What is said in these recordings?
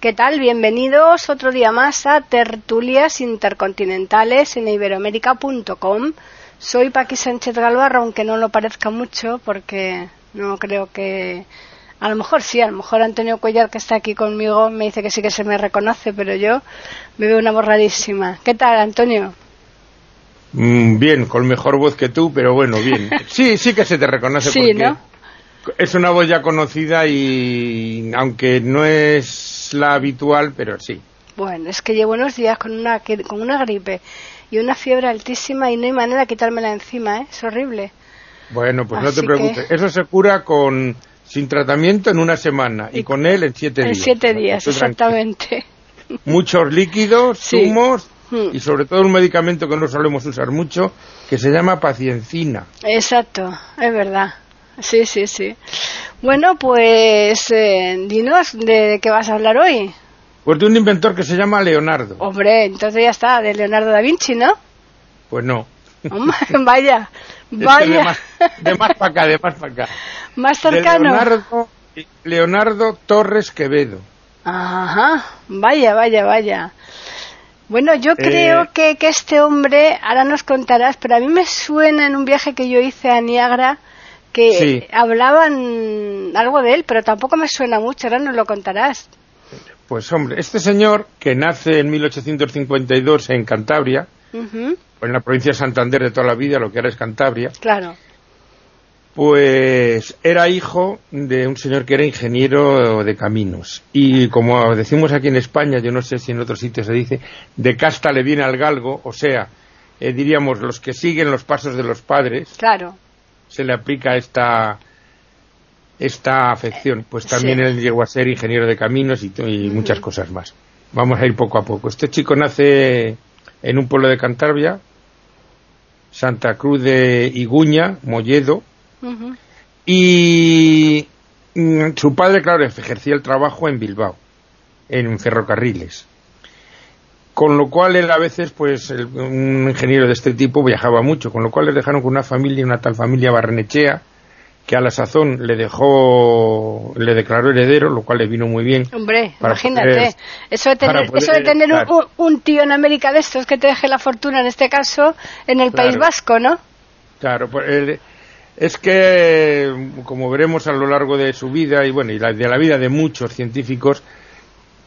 ¿Qué tal? Bienvenidos otro día más a Tertulias Intercontinentales en iberoamérica.com. Soy Paqui Sánchez Galvarro, aunque no lo parezca mucho, porque no creo que. A lo mejor sí, a lo mejor Antonio Cuellar, que está aquí conmigo, me dice que sí que se me reconoce, pero yo me veo una borradísima. ¿Qué tal, Antonio? Mm, bien, con mejor voz que tú, pero bueno, bien. Sí, sí que se te reconoce Sí, porque ¿no? Es una voz ya conocida y aunque no es la habitual, pero sí. Bueno, es que llevo unos días con una, con una gripe y una fiebre altísima y no hay manera de quitármela encima, ¿eh? Es horrible. Bueno, pues no te preocupes. que- Eso se cura con sin tratamiento en una semana y, Y- con él en siete En días. siete O sea, días, tranquilo. exactamente. Muchos líquidos, Sí. zumos Hmm. y sobre todo un medicamento que no solemos usar mucho que se llama paciencina. Exacto, es verdad. Sí, sí, sí. Bueno, pues eh, dinos de qué vas a hablar hoy. Pues de un inventor que se llama Leonardo. Hombre, entonces ya está, de Leonardo da Vinci, ¿no? Pues no. Hombre, vaya, vaya, De más, de más para acá, de más para acá. más De cercano. Leonardo, Leonardo Torres Quevedo. Ajá, vaya, vaya, vaya. Bueno, yo Eh, creo que, que este hombre, ahora nos contarás, pero a mí me suena en un viaje que yo hice a Niagara que Sí. hablaban algo de él, pero tampoco me suena mucho, ahora nos lo contarás. Pues hombre, este señor que nace en 1852 en Cantabria, en la provincia de Santander de toda la vida, lo que ahora es Cantabria, claro. pues era hijo de un señor que era ingeniero de caminos. Y como decimos aquí en España, yo no sé si en otros sitios se dice, de casta le viene al galgo, o sea, eh, diríamos los que siguen los pasos de los padres, Claro. Se le aplica esta esta afección. Pues también Sí. él llegó a ser ingeniero de caminos y, y muchas cosas más. Vamos a ir poco a poco. Este chico nace en un pueblo de Cantabria, Santa Cruz de Iguña, Molledo, y mm, su padre, claro, ejercía el trabajo en Bilbao, en ferrocarriles. Con lo cual él a veces, pues, el- un ingeniero de este tipo viajaba mucho, con lo cual le dejaron con una familia, una tal familia Barrenechea, que a la sazón le dejó, le declaró heredero, lo cual le vino muy bien. Hombre, imagínate. poder- eso de tener, eso de tener un, tío en América de estos que te deje la fortuna, en este caso, en el País. Vasco, ¿no? Claro, pues, él- es que, como veremos a lo largo de su vida y bueno, y la- de la vida de muchos científicos,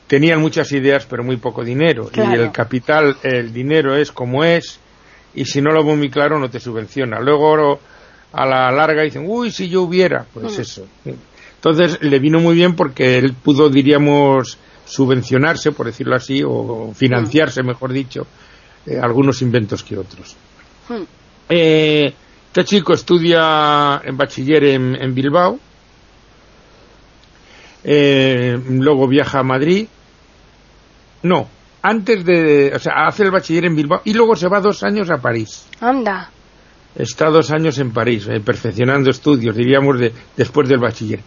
tenían muchas ideas pero muy poco dinero. Claro. Y el capital, el dinero es como es, y si no lo veo muy claro no te subvenciona. Luego a la larga dicen, uy, si yo hubiera, pues Mm. eso. Entonces le vino muy bien porque él pudo, diríamos, subvencionarse, por decirlo así, o financiarse, mejor dicho, eh, algunos inventos que otros. Hmm. Eh, este chico estudia en bachiller en, en Bilbao, eh, luego viaja a Madrid, no, antes de, o sea, hace el bachiller en Bilbao y luego se va dos años a París. Anda. Está dos años en París, eh, perfeccionando estudios, diríamos, de, después del bachiller.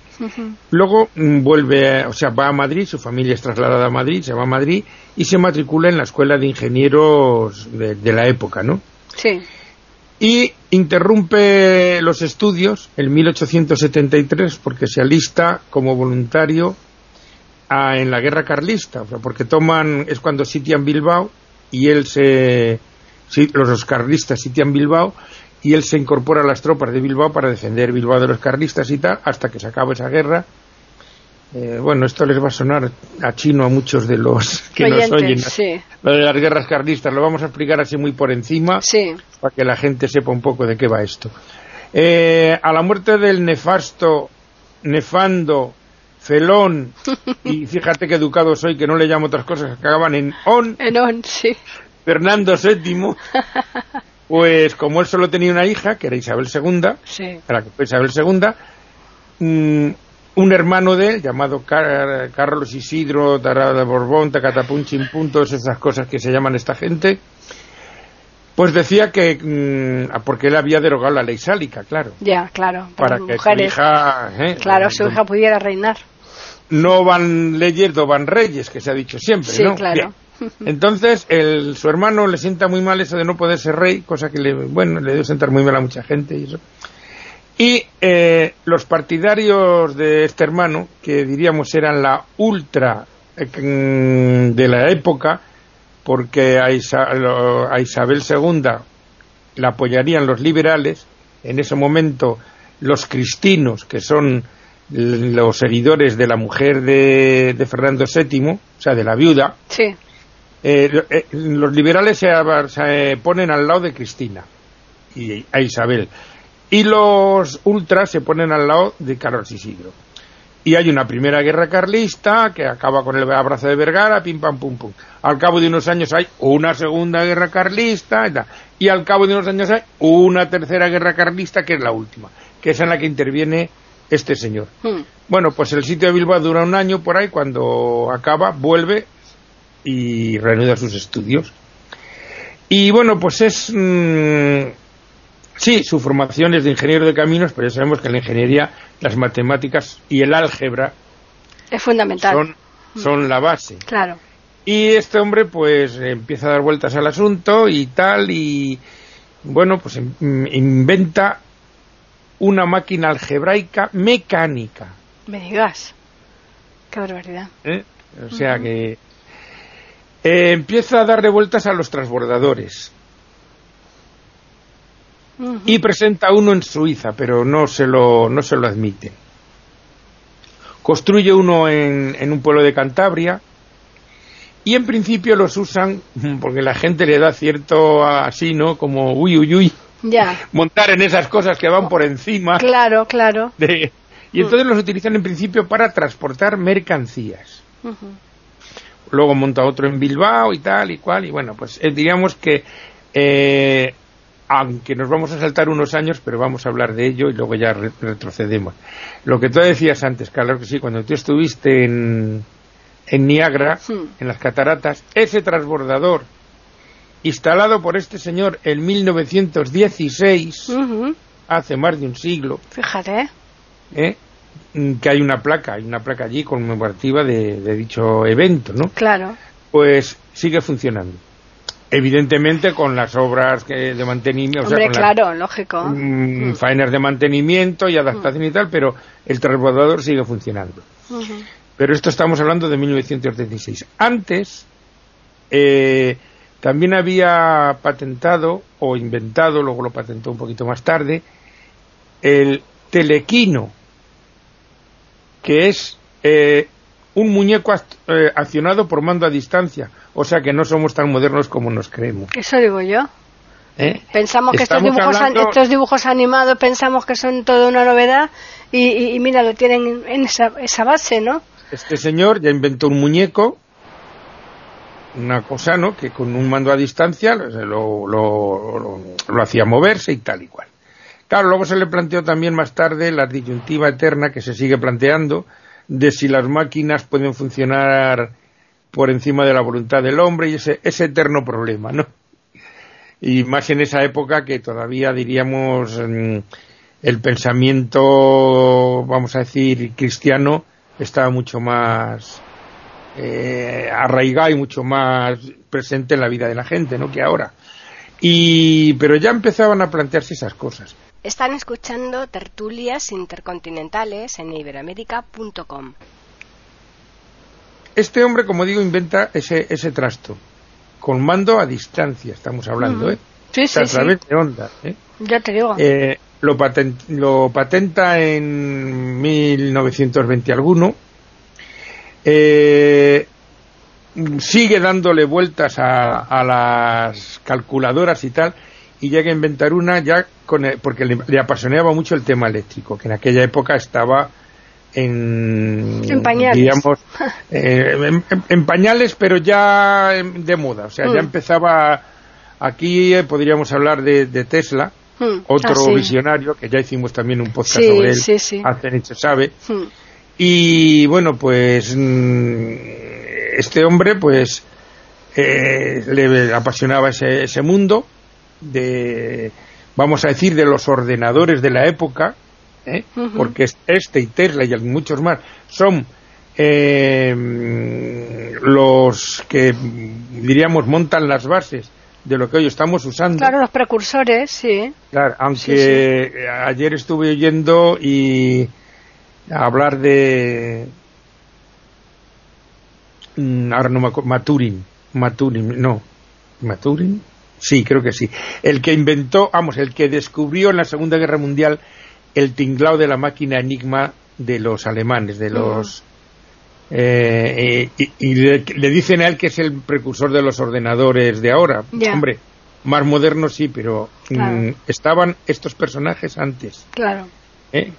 Luego mm, vuelve, o sea, va a Madrid, su familia es trasladada a Madrid, se va a Madrid y se matricula en la escuela de ingenieros de, de la época, ¿no? Sí. y interrumpe los estudios en 1873 porque se alista como voluntario a- en la guerra carlista, porque toman, es cuando sitian Bilbao y él se, los carlistas sitian Bilbao y él se incorpora a las tropas de Bilbao para defender Bilbao de los carlistas y tal, hasta que se acaba esa guerra. Eh, bueno, esto les va a sonar a chino a muchos de los que nos oyen. sí. Lo de las guerras carlistas lo vamos a explicar así muy por encima Sí. para que la gente sepa un poco de qué va esto. Eh, a la muerte del nefasto, nefando, felón, y fíjate que educado soy, que no le llamo otras cosas que acaban en on, Enón, sí. Fernando VII, pues como él solo tenía una hija, que era Isabel II, Sí. para que fue Isabel II, un hermano de él, llamado Carlos Isidro Tarada Borbón, Tacatapun Puntos, esas cosas que se llaman esta gente, pues decía que, mm, porque él había derogado la ley sálica, claro. Ya, claro. Para que su hija... ¿eh? claro, su hija pudiera reinar. No van leyes, no van reyes, que se ha dicho siempre, sí, ¿no? claro. Entonces, el, su hermano le sienta muy mal eso de no poder ser rey, cosa que le, bueno, le debe sentar muy mal a mucha gente y eso. Y eh, los partidarios de este hermano, que diríamos eran la ultra eh, de la época, porque a, Isabel II la apoyarían los liberales, en ese momento los cristinos, que son los seguidores de la mujer de, Fernando VII, o sea, de la viuda, sí. Eh, los liberales se, se, ponen al lado de Cristina y a Isabel y los ultras se ponen al lado de Carlos Isidro. Y hay una primera guerra carlista que acaba con el abrazo de Vergara, pim pam pum pum. Al cabo de unos años hay una segunda guerra carlista y, al cabo de unos años hay una tercera guerra carlista que es la última, que es en la que interviene este señor. Hmm. Bueno, pues el sitio de Bilbao dura un año por ahí, cuando acaba vuelve y reanuda sus estudios. Y bueno, pues es mm, Sí, su formación es de ingeniero de caminos, pero ya sabemos que en la ingeniería las matemáticas y el álgebra es fundamental. Son, la base. Claro. Y este hombre pues empieza a dar vueltas al asunto y tal y bueno, pues inventa una máquina algebraica mecánica. Me digas. Qué barbaridad. ¿Eh? O sea que eh, empieza a darle vueltas a los transbordadores y presenta uno en Suiza, pero no se lo, no se lo admite. Construye uno en, en un pueblo de Cantabria y en principio los usan porque la gente le da cierto así, ¿no? Como uy, uy, uy. Ya. Montar en esas cosas que van por encima. Claro, claro. y entonces los utilizan en principio para transportar mercancías. Luego monta otro en Bilbao y tal y cual. Y bueno, pues eh, diríamos que eh, aunque nos vamos a saltar unos años, pero vamos a hablar de ello y luego ya retrocedemos. Lo que tú decías antes, Carlos, que sí, cuando tú estuviste en, en Niagara, en las cataratas, ese transbordador instalado por este señor en 1916, hace más de un siglo. Fíjate. ¿eh? que hay una placa, hay una placa allí conmemorativa de, de dicho evento, ¿no? Claro. Pues sigue funcionando evidentemente con las obras que de mantenimiento Hombre, claro, lógico. mm, mm. faenas de mantenimiento y adaptación y tal pero el transbordador sigue funcionando. Pero esto estamos hablando de 1936 antes eh, también había patentado o inventado luego lo patentó un poquito más tarde el telequino que es eh, un muñeco eh, accionado por mando a distancia o sea que no somos tan modernos como nos creemos. Eso digo yo. ¿Eh? Pensamos que estos dibujos, estos dibujos animados pensamos que son toda una novedad y, mira, lo tienen en esa, esa base, ¿no? Este señor ya inventó un muñeco, una cosa, ¿no? Que con un mando a distancia lo, lo, lo, hacía moverse y tal y cual. Claro, luego se le planteó también más tarde la disyuntiva eterna que se sigue planteando de si las máquinas pueden funcionar por encima de la voluntad del hombre y ese, ese eterno problema, ¿no? Y más en esa época que todavía diríamos mm, el pensamiento, vamos a decir, cristiano estaba mucho más eh, arraigado y mucho más presente en la vida de la gente, ¿no? Que ahora. Y, pero ya empezaban a plantearse esas cosas. Están escuchando tertulias intercontinentales en iberoamérica.com. Este hombre, como digo, inventa ese, ese trasto, con mando a distancia, estamos hablando, ¿eh? Sí, sí, a través de ondas, ¿eh? Ya te digo. Eh, lo, lo, patenta en 1920 alguno. Eh, sigue dándole vueltas a, a, las calculadoras y tal, y llega a inventar una ya con porque le, le, apasionaba mucho el tema eléctrico, que en aquella época estaba en, pañales. digamos, eh, en, pañales, pero ya de moda. O sea, ya mm. empezaba. Aquí eh, podríamos hablar de, Tesla, mm. otro ah, visionario, que ya hicimos también un podcast sobre él, sí, sí. hace sabe. Mm. Y bueno, pues este hombre pues eh, le apasionaba ese, ese mundo de, vamos a decir, de los ordenadores de la época, ¿eh? porque este y Tesla y muchos más son eh, los que, diríamos, montan las bases de lo que hoy estamos usando. Claro, los precursores, sí. Claro, aunque ayer estuve oyendo y hablar de mm, ahora no me acuerdo, Maturin, Maturin, no, Maturin, sí, creo que sí, el que inventó, vamos, el que descubrió en la Segunda Guerra Mundial el tinglado de la máquina Enigma de los alemanes, de los eh, y, le, dicen a él que es el precursor de los ordenadores de ahora. Hombre, más moderno sí, pero mm, estaban estos personajes antes. Claro. ¿Eh?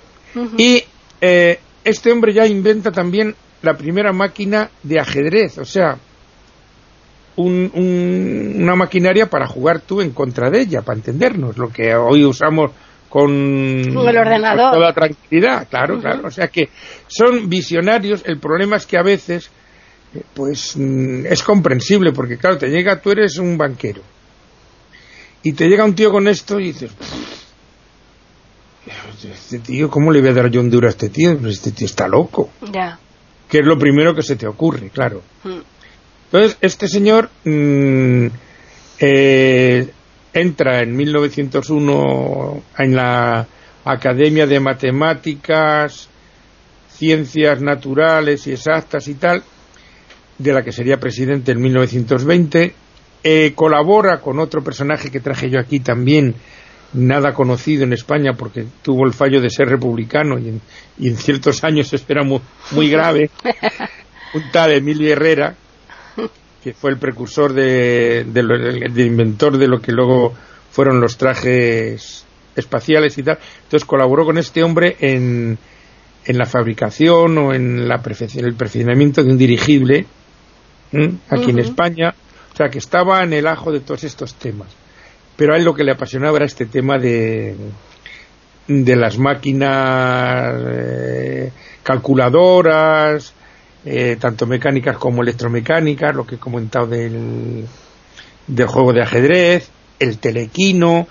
Y eh, este hombre ya inventa también la primera máquina de ajedrez, o sea, una maquinaria para jugar tú en contra de ella, para entendernos, lo que hoy usamos con el ordenador. toda tranquilidad, claro, claro. O sea que son visionarios. El problema es que a veces, eh, pues mm, es comprensible, porque claro, te llega, tú eres un banquero, y te llega un tío con esto y dices, este tío, ¿cómo le voy a dar yo un duro a este tío? Pues este tío está loco. Ya. Que es lo primero que se te ocurre, claro. Mm. Entonces, este señor mm, eh, entra en 1901 en la Academia de Matemáticas, Ciencias Naturales y Exactas y tal, de la que sería presidente en 1920, eh, colabora con otro personaje que traje yo aquí también, nada conocido en España porque tuvo el fallo de ser republicano y en, ciertos años era muy, muy grave, un tal Emilio Herrera, que fue el precursor de, de, inventor de lo que luego fueron los trajes espaciales y tal. Entonces colaboró con este hombre en, en la fabricación o en la el perfeccionamiento de un dirigible aquí en España. O sea, que estaba en el ajo de todos estos temas. Pero a él lo que le apasionaba era este tema de, de las máquinas eh, calculadoras, eh, tanto mecánicas como electromecánicas, lo que he comentado del, juego de ajedrez, el telequino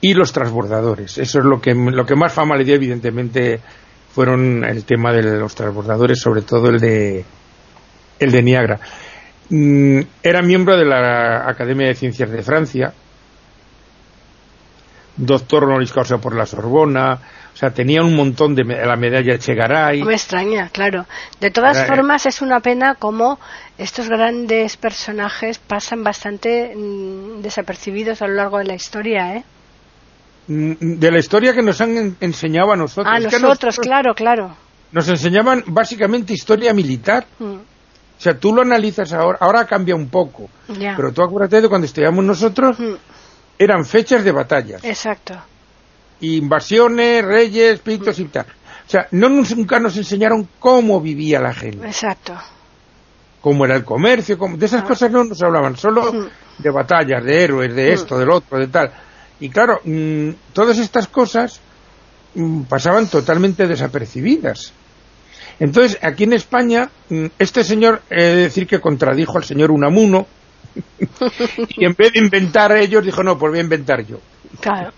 y los transbordadores. Eso es lo que, lo que más fama le dio, evidentemente, fueron el tema de los transbordadores, sobre todo el de, el de Niagara. Mm, era miembro de la Academia de Ciencias de Francia, doctor honoris causa por la Sorbona, o sea, tenía un montón de la medalla Chegaray. No me extraña, claro. De todas formas, es una pena como estos grandes personajes pasan bastante mm, desapercibidos a lo largo de la historia, ¿eh? Mm, de la historia que nos han enseñado a nosotros. A nosotros, claro, claro. Nos enseñaban básicamente historia militar. Mm. O sea, tú lo analizas ahora, ahora cambia un poco. Pero tú acuérdate de cuando estudiamos nosotros, eran fechas de batallas. Exacto invasiones, reyes, pitos y tal. O sea, no nunca nos enseñaron cómo vivía la gente. Exacto. Cómo era el comercio, de esas ah. cosas no nos hablaban, solo mm. de batallas, de héroes, de mm. esto, del otro, de tal. Y claro, mm, todas estas cosas pasaban totalmente desapercibidas. Entonces, aquí en España, este señor, he de decir que contradijo al señor Unamuno, y en vez de inventar ellos, dijo, no, pues voy a inventar yo. Claro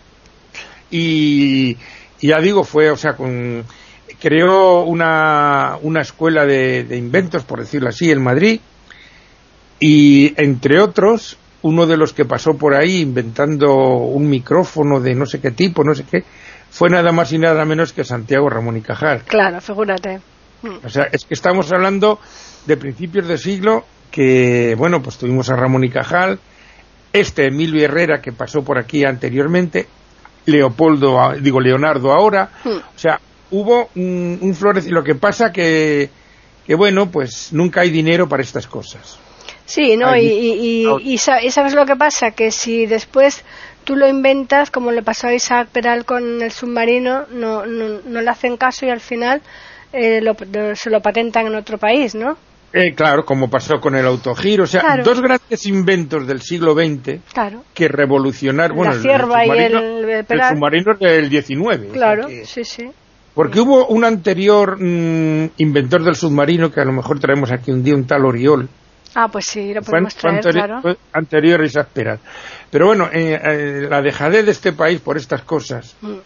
y, ya digo, fue, o sea, con, creó una, una escuela de, inventos, por decirlo así, en Madrid, y entre otros, uno de los que pasó por ahí inventando un micrófono de no sé qué tipo, no sé qué, fue nada más y nada menos que Santiago Ramón y Cajal. Claro, figúrate. O sea, es que estamos hablando de principios de siglo que, bueno, pues tuvimos a Ramón y Cajal, este Emilio Herrera que pasó por aquí anteriormente, Leopoldo, digo Leonardo ahora, hmm. o sea, hubo un, un y Lo que pasa que, que, bueno, pues nunca hay dinero para estas cosas. Sí, ¿no? Y, y, sabes lo que pasa, que si después tú lo inventas, como le pasó a Isaac Peral con el submarino, no, no, no le hacen caso y al final eh, se lo patentan en otro país, ¿no? Eh, claro, como pasó con el autogiro, o sea, dos grandes inventos del siglo XX que revolucionaron, bueno, La el, y el, submarino del 19. Claro, sí, sí. Porque hubo un anterior mm, inventor del submarino, que a lo mejor traemos aquí un día, un tal Oriol. Ah, pues sí, lo podemos fue traer, claro. anterior peras. Pero bueno, eh, eh, la dejadez de este país por estas cosas, Mm.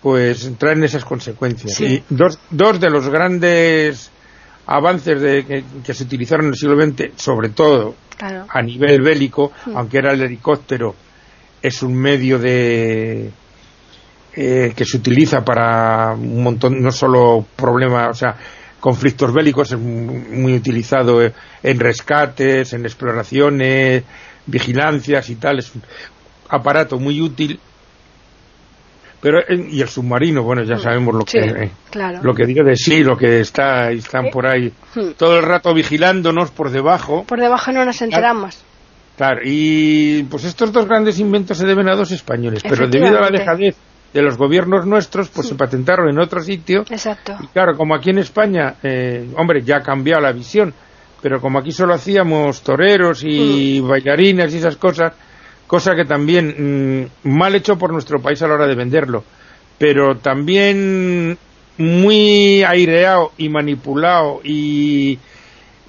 pues traen esas consecuencias. Sí. Y dos, dos de los grandes avances de, que, que se utilizaron en el siglo XX, sobre todo Claro. a nivel bélico, Mm. aunque era el helicóptero, es un medio de eh, que se utiliza para un montón, no solo problemas, o sea, conflictos bélicos, es mu- muy utilizado en rescates, en exploraciones, vigilancias y tal, es un aparato muy útil. Pero, eh, y el submarino, bueno, ya sabemos lo Mm. Sí, que, eh, claro. lo que digo de sí, lo que está, están por ahí Mm. todo el rato vigilándonos por debajo. Por debajo no nos enteramos. Claro, y pues estos dos grandes inventos se deben a dos españoles, pero debido a la dejadez de los gobiernos nuestros, pues se patentaron en otro sitio. Exacto. Y claro, como aquí en España, eh, hombre, ya ha cambiado la visión, pero como aquí solo hacíamos toreros y Mm. bailarinas y esas cosas, cosa que también mm, mal hecho por nuestro país a la hora de venderlo, pero también muy aireado y manipulado y,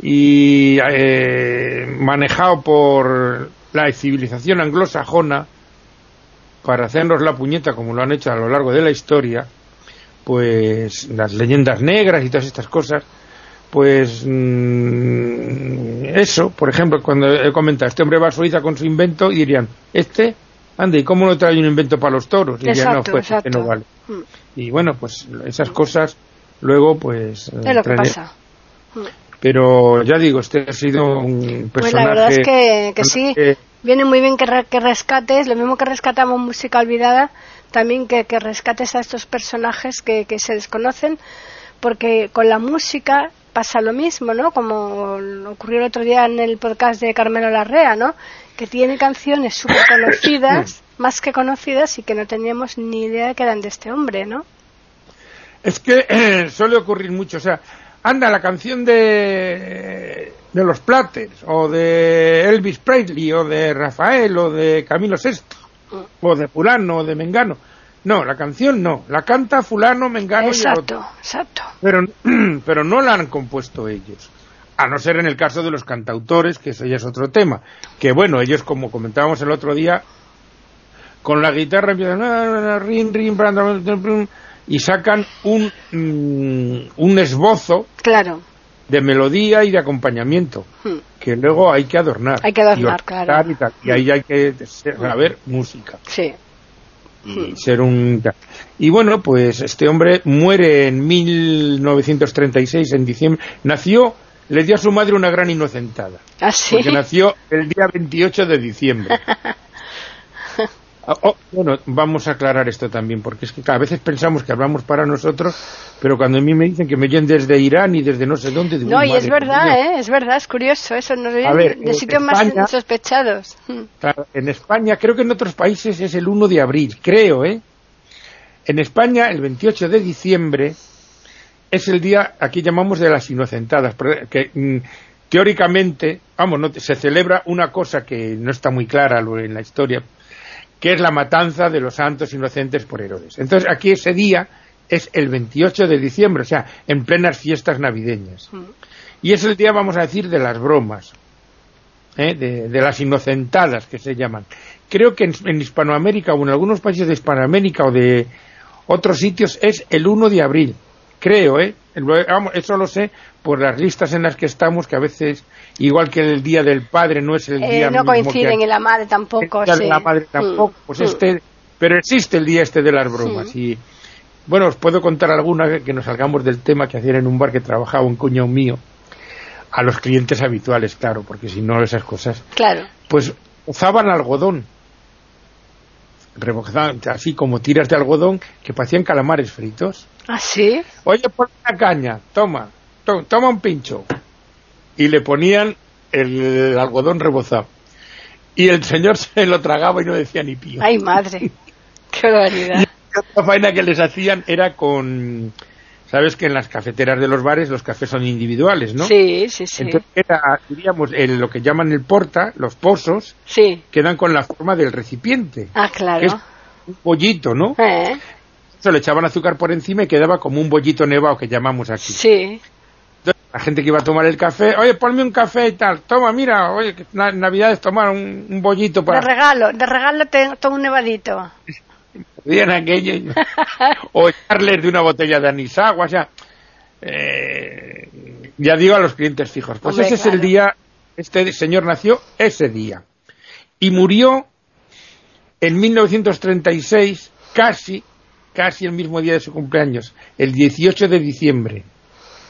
y eh, manejado por la civilización anglosajona para hacernos la puñeta como lo han hecho a lo largo de la historia, pues las leyendas negras y todas estas cosas, pues mm, eso, por ejemplo, cuando he comentado, este hombre va a Suiza con su invento y dirían, este, ande, ¿y cómo no trae un invento para los toros? Y dirían, no, pues este no vale. Mm. Y bueno, pues esas cosas luego pues... Es lo que pasa. Pero ya digo, este ha sido un personaje... Pues la verdad es que, que sí. Viene muy bien que, re- que rescates, lo mismo que rescatamos música olvidada, también que, que rescates a estos personajes que, que se desconocen, porque con la música pasa lo mismo, ¿no? Como ocurrió el otro día en el podcast de Carmelo Larrea, ¿no? Que tiene canciones súper conocidas, más que conocidas, y que no teníamos ni idea de que eran de este hombre, ¿no? Es que eh, suele ocurrir mucho, o sea, anda la canción de, de los Platters, o de Elvis Presley, o de Rafael, o de Camilo VI, o de Fulano, o de Mengano. No, la canción no, la canta Fulano, Mengano y el otro. Exacto, exacto. Pero, pero no la han compuesto ellos. A no ser en el caso de los cantautores, que eso ya es otro tema. Que bueno, ellos, como comentábamos el otro día, con la guitarra empiezan y sacan un, mm, un esbozo Claro. de melodía y de acompañamiento Hmm. que luego hay que adornar. Hay que adornar, y claro. Y, tal. Y ahí hay que saber música Sí. Y ser un y bueno pues este hombre muere en 1936 en diciembre. Nació le dio a su madre una gran inocentada. Así. porque nació el día 28 de diciembre. Ah, oh, bueno, vamos a aclarar esto también, porque es que a veces pensamos que hablamos para nosotros, pero cuando a mí me dicen que me oyen desde Irán y desde no sé dónde, digo, No, "Uy, y es verdad, mía". ¿eh? Es verdad, es curioso eso. Nos ver, de sitios más sospechados. Hmm. En España, creo que en otros países es el 1 de abril, creo, ¿eh? En España, el 28 de diciembre es el día, aquí llamamos de las inocentadas, que mm, teóricamente, vamos, no, se celebra una cosa que no está muy clara en la historia, que es la matanza de los santos inocentes por Herodes. Entonces, aquí ese día es el 28 de diciembre, o sea, en plenas fiestas navideñas. Y es el día, vamos a decir, de las bromas. ¿eh? de, de las inocentadas que se llaman. Creo que en, en Hispanoamérica o en algunos países de Hispanoamérica o de otros sitios es el 1 de abril. Creo, ¿eh? Eso lo sé por las listas en las que estamos, que a veces, igual que el Día del Padre no es el Eh, día no mismo que coinciden aquí. en la madre tampoco. Día sí. la Madre tampoco, pues hmm. este, pero existe el día este de las bromas y bueno, os puedo contar alguna que- que nos salgamos del tema que hacían en un bar que trabajaba un cuñado mío a los clientes habituales, claro, porque si no esas cosas Claro. pues usaban algodón rebozaban así como tiras de algodón que parecían calamares fritos ¿Ah, sí? oye pon una caña toma to- toma un pincho y le ponían el algodón rebozado y el señor se lo tragaba y no decía ni pío Ay, madre. Qué barbaridad. y otra faena que les hacían era con sabes que en las cafeteras de los bares los cafés son individuales no Sí, sí, sí. entonces era diríamos el- lo que llaman el porta los pozos Sí. quedan con la forma del recipiente Ah, que es claro. un pollito, ¿no? Eh, se le echaban azúcar por encima y quedaba como un bollito nevado que llamamos aquí. Sí. La gente que iba a tomar el café, oye, ponme un café y tal, toma, mira, oye, Navidad es tomar un, un bollito para... De regalo, de regalo te un nevadito. O echarles de una botella de anisagua, o sea, eh, ya digo a los clientes fijos. Pues Hombre, ese es el día, este señor nació ese día. Y murió en 1936, casi, casi el mismo día de su cumpleaños, el 18 de diciembre,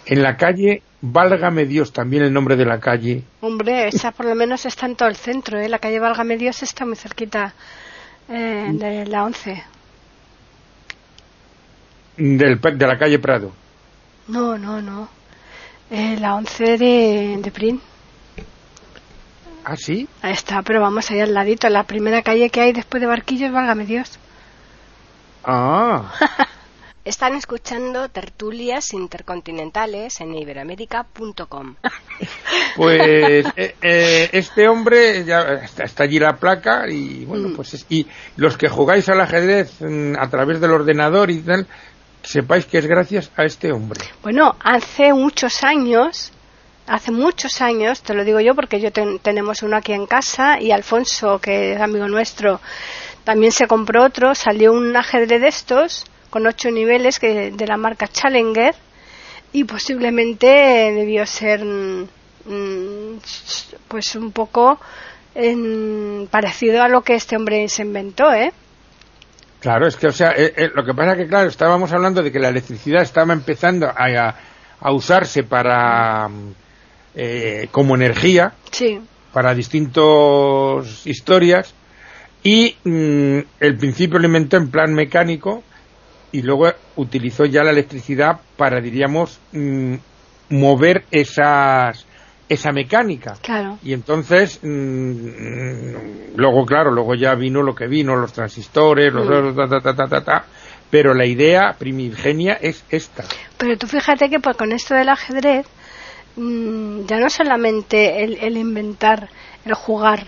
en la calle Válgame Dios, también el nombre de la calle, Hombre, esa por lo menos está en todo el centro, ¿eh? La calle Válgame Dios está muy cerquita eh, de la 11. Del, de la calle Prado. No, no, no. Eh, la 11 de, de Prin. ¿Ah, sí? Ahí está, pero vamos ahí al ladito. La primera calle que hay después de Barquillos, Válgame Dios. Ah, Están escuchando tertulias intercontinentales en iberoamérica.com. Pues eh, eh, este hombre, ya está, está allí la placa y bueno, Mm. pues es- y los que jugáis al ajedrez mm, a través del ordenador y tal, sepáis que es gracias a este hombre. Bueno, hace muchos años, hace muchos años, te lo digo yo porque yo ten- tenemos uno aquí en casa y Alfonso, que es amigo nuestro, también se compró otro, salió un ajedrez de estos con ocho niveles que, de la marca Challenger y posiblemente debió ser mm, mm, pues un poco parecido a lo que este hombre se inventó, ¿eh? Claro, es que, o sea, eh, eh, lo que pasa que, claro, estábamos hablando de que la electricidad estaba empezando a, a- a usarse para, eh, como energía, Sí, para distintas historias y mm, el principio lo inventó en plan mecánico y luego utilizó ya la electricidad para, diríamos, mm, mover esas, esa mecánica. claro. Y entonces, mm, luego, claro, luego ya vino lo que vino, los transistores, los... Mm. ta, ta, ta, ta, ta, ta, pero la idea primigenia es esta. Pero tú fíjate que pues, con esto del ajedrez, mm, ya no solamente el, el inventar, el jugar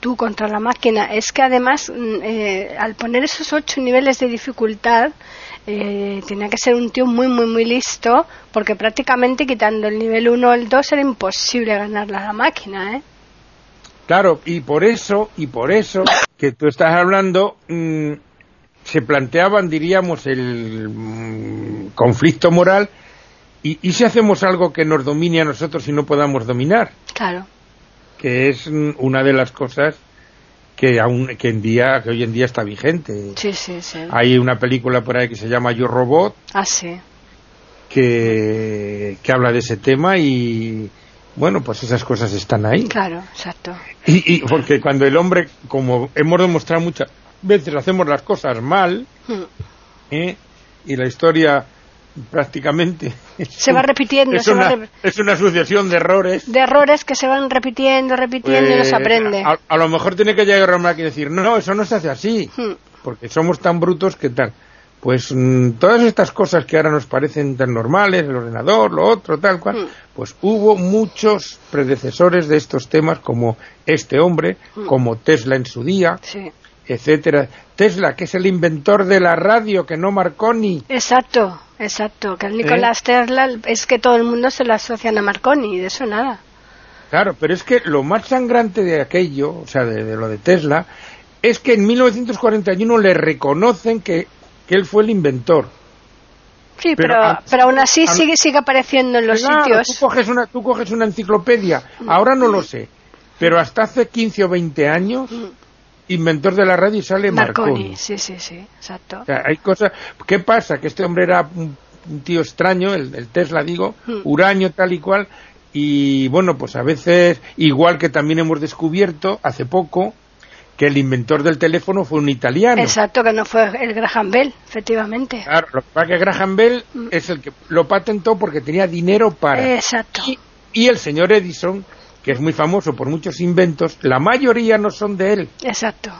tú contra la máquina, es que además mm, eh, al poner esos ocho niveles de dificultad, eh, tenía que ser un tío muy, muy, muy listo, porque prácticamente quitando el nivel 1 o el 2 era imposible ganarle a la máquina, ¿eh? Claro, y por eso, y por eso que tú estás hablando, mm, se planteaban, diríamos, el mm, conflicto moral, y, y si hacemos algo que nos domine a nosotros y no podamos dominar, Claro. que es mm, una de las cosas que aún que en día que hoy en día está vigente. Sí, sí, sí. Hay una película por ahí que se llama Yo Robot Ah, sí. que, que habla de ese tema y bueno, pues esas cosas están ahí. Claro, exacto. Y, y porque cuando el hombre, como hemos demostrado muchas veces, hacemos las cosas mal, Mm. ¿eh? y la historia prácticamente Se va repitiendo, es se va una, re- es una sucesión de errores. De errores que se van repitiendo, repitiendo y no se pues, aprende. a, a lo mejor tiene que llegar un y decir, no, eso no se hace así, Mm. porque somos tan brutos que tal. Pues mm, todas estas cosas que ahora nos parecen tan normales, el ordenador, lo otro, tal cual, Mm. pues hubo muchos predecesores de estos temas como este hombre, Mm. como Tesla en su día, Sí. Etcétera. Tesla, que es el inventor de la radio, que no Marconi. Exacto, exacto. Que el ¿Eh? Nicolás Tesla es que todo el mundo se lo asocian a Marconi y de eso nada. Claro, pero es que lo más sangrante de aquello, o sea, de, de lo de Tesla, es que en 1941 le reconocen que, que él fue el inventor. Sí, Pero pero, a- pero aún así a- sigue, sigue apareciendo en los Claro, sitios. Tú coges, una, tú coges una enciclopedia, ahora no lo sé, pero hasta hace 15 o 20 años, inventor de la radio y sale Marconi. Marconi, sí, sí, sí, exacto. O sea, hay cosas. ¿Qué pasa? Que este hombre era un, un tío extraño, el, el Tesla, digo, Mm. huraño, tal y cual. Y bueno, pues a veces, igual que también hemos descubierto hace poco, que el inventor del teléfono fue un italiano. Exacto, que no fue el Graham Bell, efectivamente. Claro, lo que pasa es que Graham Bell Mm. es el que lo patentó porque tenía dinero para. Exacto. Y, y el señor Edison, que es muy famoso por muchos inventos, la mayoría no son de él, Exacto.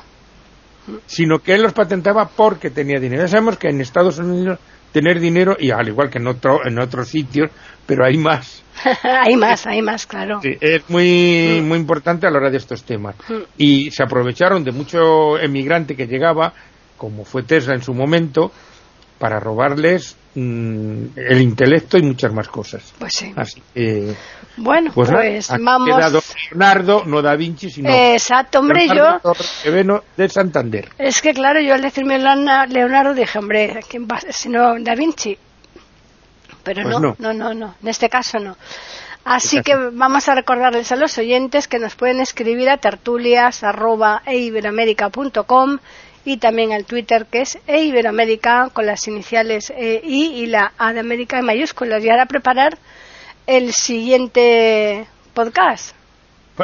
sino que él los patentaba porque tenía dinero. Ya sabemos que en Estados Unidos tener dinero, y al igual que en, otro, en otros sitios, pero hay más. hay más, hay más, claro. Sí, es muy, muy importante a la hora de estos temas. Mm. Y se aprovecharon de mucho emigrante que llegaba, como fue Tesla en su momento, para robarles mm, el intelecto y muchas más cosas. Pues sí. Así que, Bueno, pues, pues, nada, vamos. queda don Leonardo, no Da Vinci, sino Exacto, hombre, yo. Leonardo Torreveno de Santander. Es que claro, yo al decirme Leona- Leonardo dije, hombre, ¿quién va? Si no, Da Vinci. Pero Pues no, no. no, no, no, en este caso no. Así que vamos a recordarles a los oyentes que nos pueden escribir a tertulias.eiberoamerica.com y también al Twitter que es eiberoamerica con las iniciales E, I y la A de América en mayúsculas. Y ahora preparar el siguiente podcast.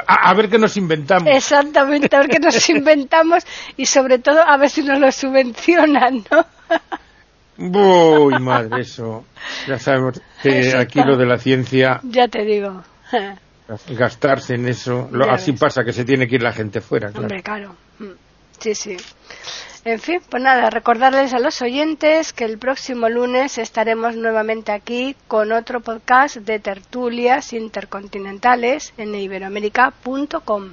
A, a ver qué nos inventamos. Exactamente, a ver qué nos inventamos y sobre todo a ver si nos lo subvencionan, ¿no? Uy, madre, eso. Ya sabemos que aquí lo de la ciencia, ya te digo. gastarse en eso, lo- así ves. pasa que se tiene que ir la gente fuera. claro. Hombre, claro. Sí, sí. En fin, pues nada, recordarles a los oyentes que el próximo lunes estaremos nuevamente aquí con otro podcast de tertulias intercontinentales en iberoamérica.com.